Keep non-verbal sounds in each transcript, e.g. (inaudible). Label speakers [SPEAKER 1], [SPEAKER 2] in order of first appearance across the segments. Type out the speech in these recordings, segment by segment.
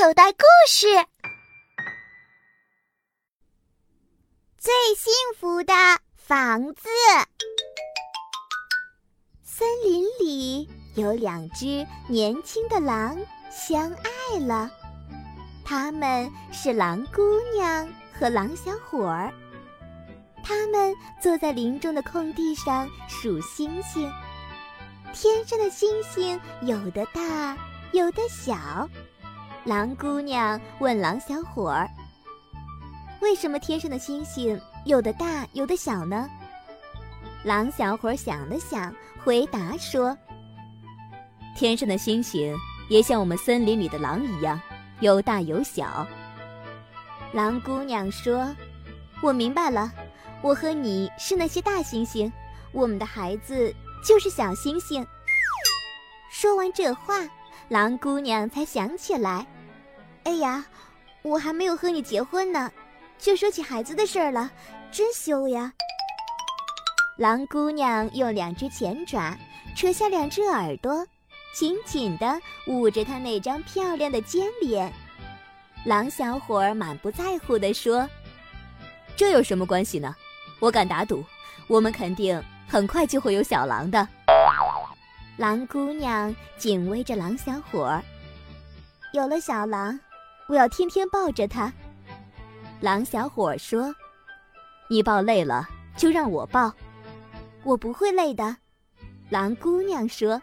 [SPEAKER 1] 口袋故事：最幸福的房子。森林里有两只年轻的狼相爱了，他们是狼姑娘和狼小伙儿。他们坐在林中的空地上数星星，天上的星星有的大，有的小。狼姑娘问狼小伙儿：“为什么天上的星星有的大，有的小呢？”狼小伙儿想了想，回答说：“
[SPEAKER 2] 天上的星星也像我们森林里的狼一样，有大有小。”
[SPEAKER 1] 狼姑娘说：“我明白了。”我和你是那些大星星，我们的孩子就是小星星。说完这话，狼姑娘才想起来：“哎呀，我还没有和你结婚呢，就说起孩子的事儿了，真羞呀！”狼姑娘用两只前爪扯下两只耳朵，紧紧地捂着她那张漂亮的尖脸。狼小伙满不在乎地说：“
[SPEAKER 2] 这有什么关系呢？”我敢打赌，我们肯定很快就会有小狼的。
[SPEAKER 1] 狼姑娘紧偎着狼小伙儿，有了小狼，我要天天抱着它。
[SPEAKER 2] 狼小伙儿说：“你抱累了，就让我抱，
[SPEAKER 1] 我不会累的。”狼姑娘说。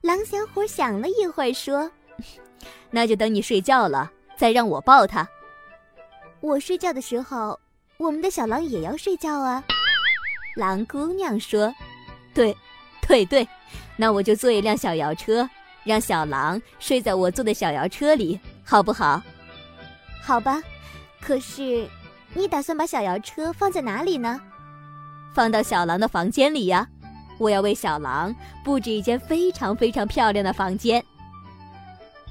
[SPEAKER 1] 狼小伙想了一会儿说：“ (laughs)
[SPEAKER 2] 那就等你睡觉了，再让我抱它。
[SPEAKER 1] 我睡觉的时候。”我们的小狼也要睡觉啊，狼姑娘说：“
[SPEAKER 2] 对，对对，那我就坐一辆小摇车，让小狼睡在我坐的小摇车里，好不好？”“
[SPEAKER 1] 好吧。”“可是，你打算把小摇车放在哪里呢？”“
[SPEAKER 2] 放到小狼的房间里呀，我要为小狼布置一间非常非常漂亮的房间。”“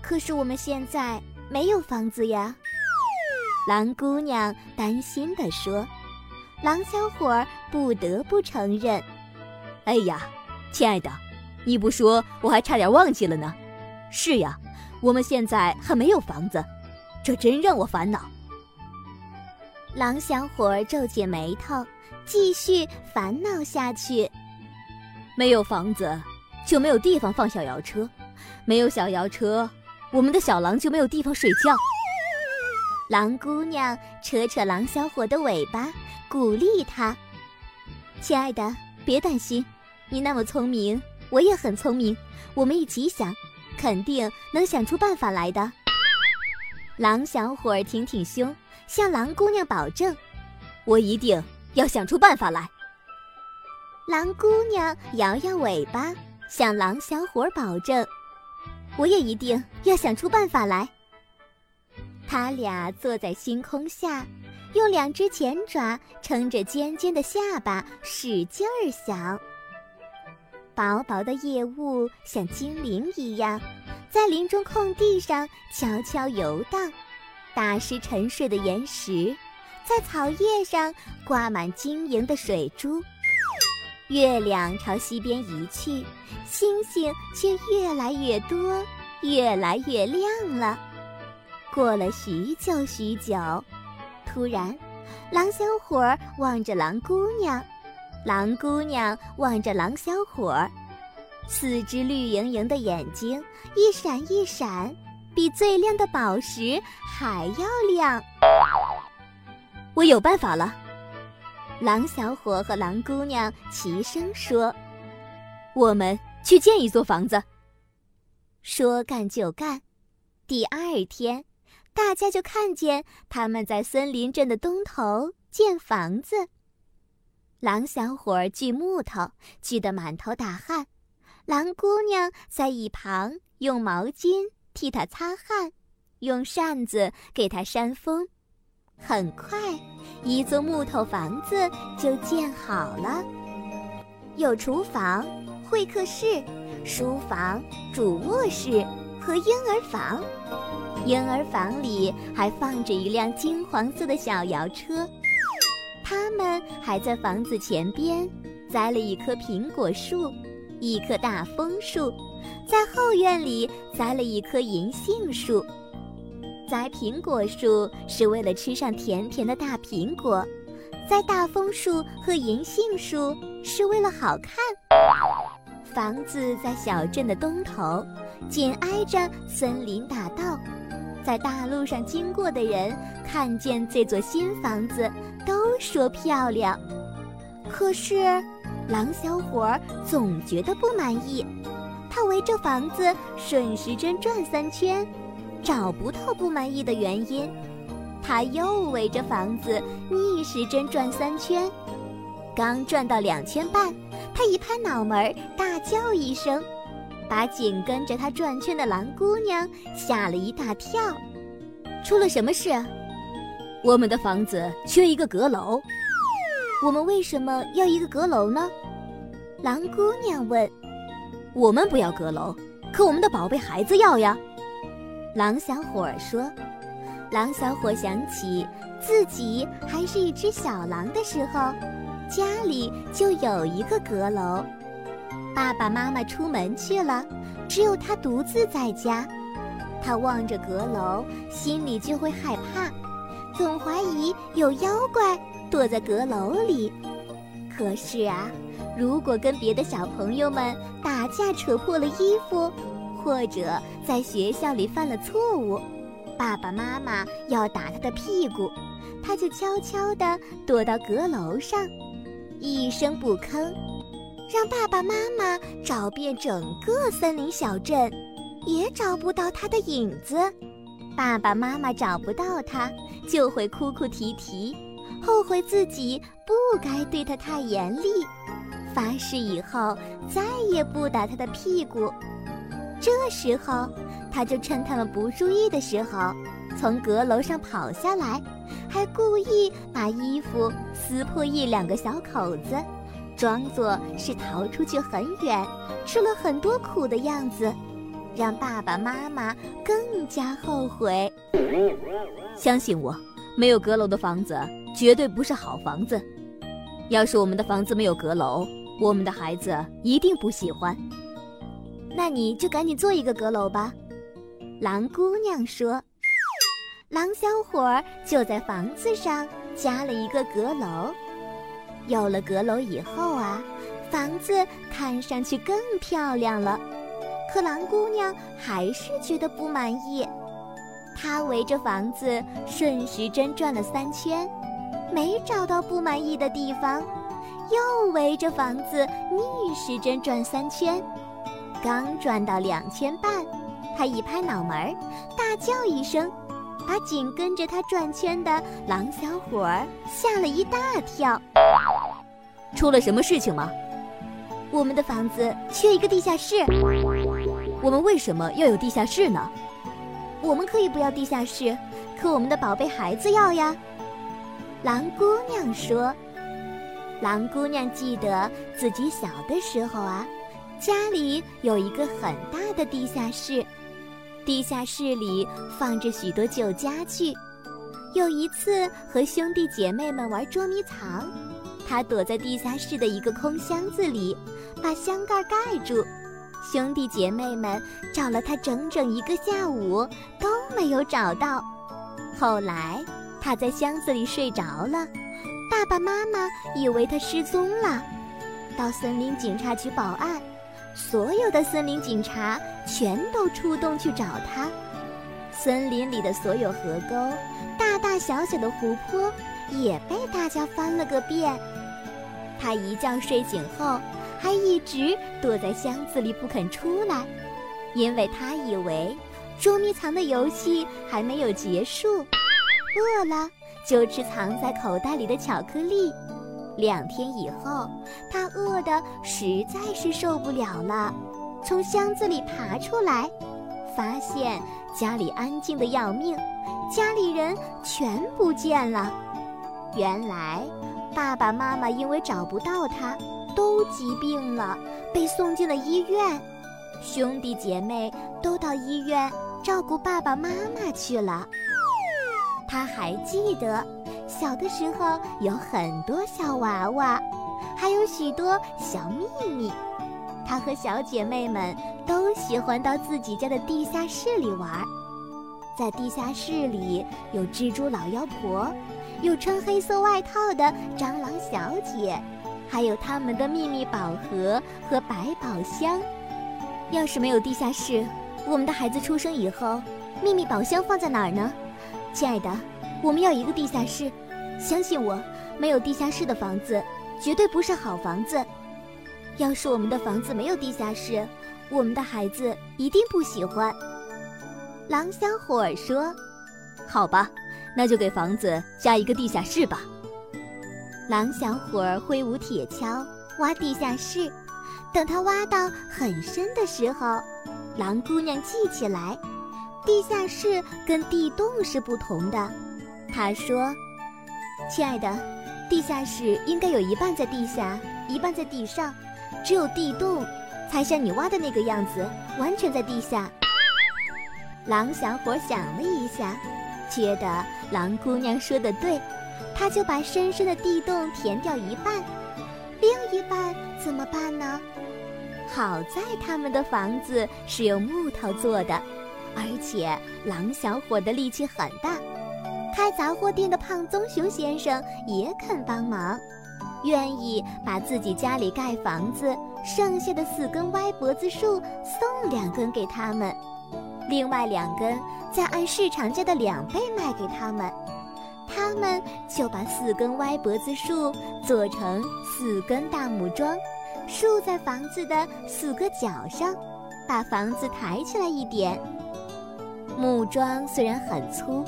[SPEAKER 1] 可是我们现在没有房子呀。”狼姑娘担心地说：“狼小伙不得不承认。
[SPEAKER 2] 哎呀，亲爱的，你不说我还差点忘记了呢。是呀，我们现在还没有房子，这真让我烦恼。”
[SPEAKER 1] 狼小伙皱起眉头，继续烦恼下去。
[SPEAKER 2] 没有房子，就没有地方放小摇车；没有小摇车，我们的小狼就没有地方睡觉。
[SPEAKER 1] 狼姑娘扯扯狼小伙的尾巴，鼓励他：“亲爱的，别担心，你那么聪明，我也很聪明，我们一起想，肯定能想出办法来的。”狼小伙儿挺挺胸，向狼姑娘保证：“
[SPEAKER 2] 我一定要想出办法来。”
[SPEAKER 1] 狼姑娘摇摇尾巴，向狼小伙保证：“我也一定要想出办法来。”他俩坐在星空下，用两只前爪撑着尖尖的下巴，使劲儿想。薄薄的夜雾像精灵一样，在林中空地上悄悄游荡。打湿沉睡的岩石，在草叶上挂满晶莹的水珠。月亮朝西边移去，星星却越来越多，越来越亮了。过了许久许久，突然，狼小伙望着狼姑娘，狼姑娘望着狼小伙，四只绿莹莹的眼睛一闪一闪，比最亮的宝石还要亮。
[SPEAKER 2] 我有办法了！
[SPEAKER 1] 狼小伙和狼姑娘齐声说：“
[SPEAKER 2] 我们去建一座房子。”
[SPEAKER 1] 说干就干，第二天。大家就看见他们在森林镇的东头建房子。狼小伙锯木头，锯得满头大汗；狼姑娘在一旁用毛巾替他擦汗，用扇子给他扇风。很快，一座木头房子就建好了，有厨房、会客室、书房、主卧室和婴儿房。婴儿房里还放着一辆金黄色的小摇车，他们还在房子前边栽了一棵苹果树，一棵大枫树，在后院里栽了一棵银杏树。栽苹果树是为了吃上甜甜的大苹果，栽大枫树和银杏树是为了好看。房子在小镇的东头，紧挨着森林大道。在大路上经过的人看见这座新房子，说漂亮。可是，狼小伙总觉得不满意。他围着房子顺时针转三圈，找不到不满意的原因。他又围着房子逆时针转三圈，刚转到两圈半，他一拍脑门，大叫一声。把紧跟着他转圈的狼姑娘吓了一大跳，
[SPEAKER 2] 出了什么事？我们的房子缺一个阁楼，
[SPEAKER 1] 我们为什么要一个阁楼呢？狼姑娘问。
[SPEAKER 2] 我们不要阁楼，可我们的宝贝孩子要呀。
[SPEAKER 1] 狼小伙儿说。狼小伙想起自己还是一只小狼的时候，家里就有一个阁楼。爸爸妈妈出门去了，只有他独自在家。他望着阁楼，心里就会害怕，总怀疑有妖怪躲在阁楼里。可是啊，如果跟别的小朋友们打架扯破了衣服，或者在学校里犯了错误，爸爸妈妈要打他的屁股，他就悄悄地躲到阁楼上，一声不吭。让爸爸妈妈找遍整个森林小镇，也找不到他的影子。爸爸妈妈找不到他，就会哭哭啼啼，后悔自己不该对他太严厉，发誓以后再也不打他的屁股。这时候，他就趁他们不注意的时候，从阁楼上跑下来，还故意把衣服撕破一两个小口子。装作是逃出去很远，吃了很多苦的样子，让爸爸妈妈更加后悔。
[SPEAKER 2] 相信我，没有阁楼的房子绝对不是好房子。要是我们的房子没有阁楼，我们的孩子一定不喜欢。
[SPEAKER 1] 那你就赶紧做一个阁楼吧。”狼姑娘说。狼小伙就在房子上加了一个阁楼。有了阁楼以后啊，房子看上去更漂亮了。可狼姑娘还是觉得不满意。她围着房子顺时针转了三圈，没找到不满意的地方，又围着房子逆时针转三圈。刚转到两圈半，她一拍脑门，大叫一声，把紧跟着她转圈的狼小伙吓了一大跳。
[SPEAKER 2] 出了什么事情吗？
[SPEAKER 1] 我们的房子缺一个地下室。
[SPEAKER 2] 我们为什么要有地下室呢？
[SPEAKER 1] 我们可以不要地下室，可我们的宝贝孩子要呀。狼姑娘说：“狼姑娘记得自己小的时候啊，家里有一个很大的地下室，地下室里放着许多旧家具。有一次和兄弟姐妹们玩捉迷藏。”她躲在地下室的一个空箱子里，把箱盖盖住。兄弟姐妹们找了他整整一个下午，都没有找到。后来他在箱子里睡着了，爸爸妈妈以为他失踪了，到森林警察局报案。所有的森林警察全都出动去找他。森林里的所有河沟、大大小小的湖泊也被大家翻了个遍。他一觉睡醒后，还一直躲在箱子里不肯出来，因为他以为捉迷藏的游戏还没有结束。饿了就吃藏在口袋里的巧克力。两天以后，他饿得实在是受不了了，从箱子里爬出来，发现家里安静的要命，家里人全不见了。原来。爸爸妈妈因为找不到他，都疾病了，被送进了医院。兄弟姐妹都到医院照顾爸爸妈妈去了。他还记得，小的时候有很多小娃娃，还有许多小秘密。他和小姐妹们都喜欢到自己家的地下室里玩。在地下室里有蜘蛛老妖婆，有穿黑色外套的蟑螂小姐，还有他们的秘密宝盒和百宝箱。
[SPEAKER 2] 要是没有地下室，我们的孩子出生以后，秘密宝箱放在哪儿呢？亲爱的，我们要一个地下室。相信我，没有地下室的房子绝对不是好房子。要是我们的房子没有地下室，我们的孩子一定不喜欢。
[SPEAKER 1] 狼小伙说：“
[SPEAKER 2] 好吧，那就给房子加一个地下室吧。”
[SPEAKER 1] 狼小伙挥舞铁锹挖地下室，等他挖到很深的时候，狼姑娘记起来，地下室跟地洞是不同的。她说：“
[SPEAKER 2] 亲爱的，地下室应该有一半在地下，一半在地上，只有地洞才像你挖的那个样子，完全在地下。”
[SPEAKER 1] 狼小伙想了一下，觉得狼姑娘说的对，他就把深深的地洞填掉一半，另一半怎么办呢？好在他们的房子是用木头做的，而且狼小伙的力气很大。开杂货店的胖棕熊先生也肯帮忙，愿意把自己家里盖房子剩下的四根歪脖子树送两根给他们。另外两根再按市场价的两倍卖给他们，他们就把四根歪脖子树做成四根大木桩，竖在房子的四个角上，把房子抬起来一点。木桩虽然很粗，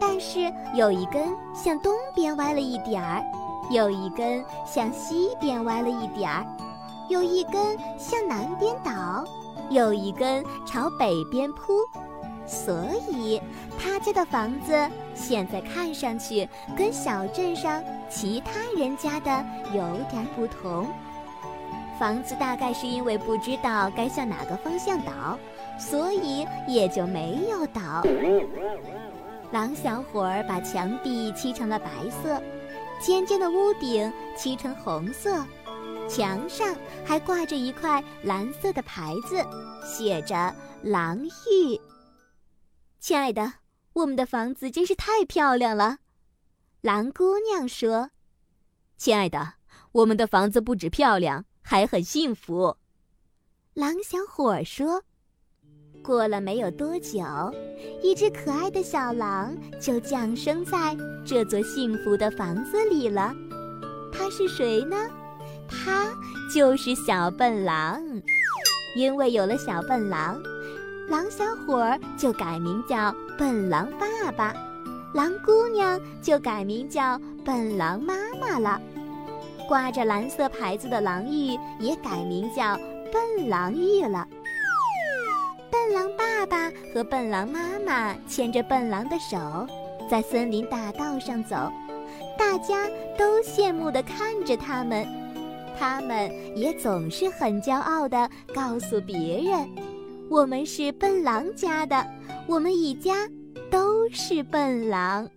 [SPEAKER 1] 但是有一根向东边歪了一点儿，有一根向西边歪了一点儿，有一根向南边倒。有一根朝北边铺，所以他家的房子现在看上去跟小镇上其他人家的有点不同。房子大概是因为不知道该向哪个方向倒，所以也就没有倒。狼小伙儿把墙壁漆成了白色，尖尖的屋顶漆成红色。墙上还挂着一块蓝色的牌子，写着“狼寓”。
[SPEAKER 2] 亲爱的，我们的房子真是太漂亮了，
[SPEAKER 1] 狼姑娘说：“
[SPEAKER 2] 亲爱的，我们的房子不止漂亮，还很幸福。”
[SPEAKER 1] 狼小伙说：“过了没有多久，一只可爱的小狼就降生在这座幸福的房子里了。他是谁呢？”他就是小笨狼，因为有了小笨狼，狼小伙儿就改名叫笨狼爸爸，狼姑娘就改名叫笨狼妈妈了。挂着蓝色牌子的狼玉也改名叫笨狼玉了。笨狼爸爸和笨狼妈妈牵着笨狼的手，在森林大道上走，大家都羡慕地看着他们。他们也总是很骄傲地告诉别人：“我们是笨狼家的，我们一家都是笨狼。”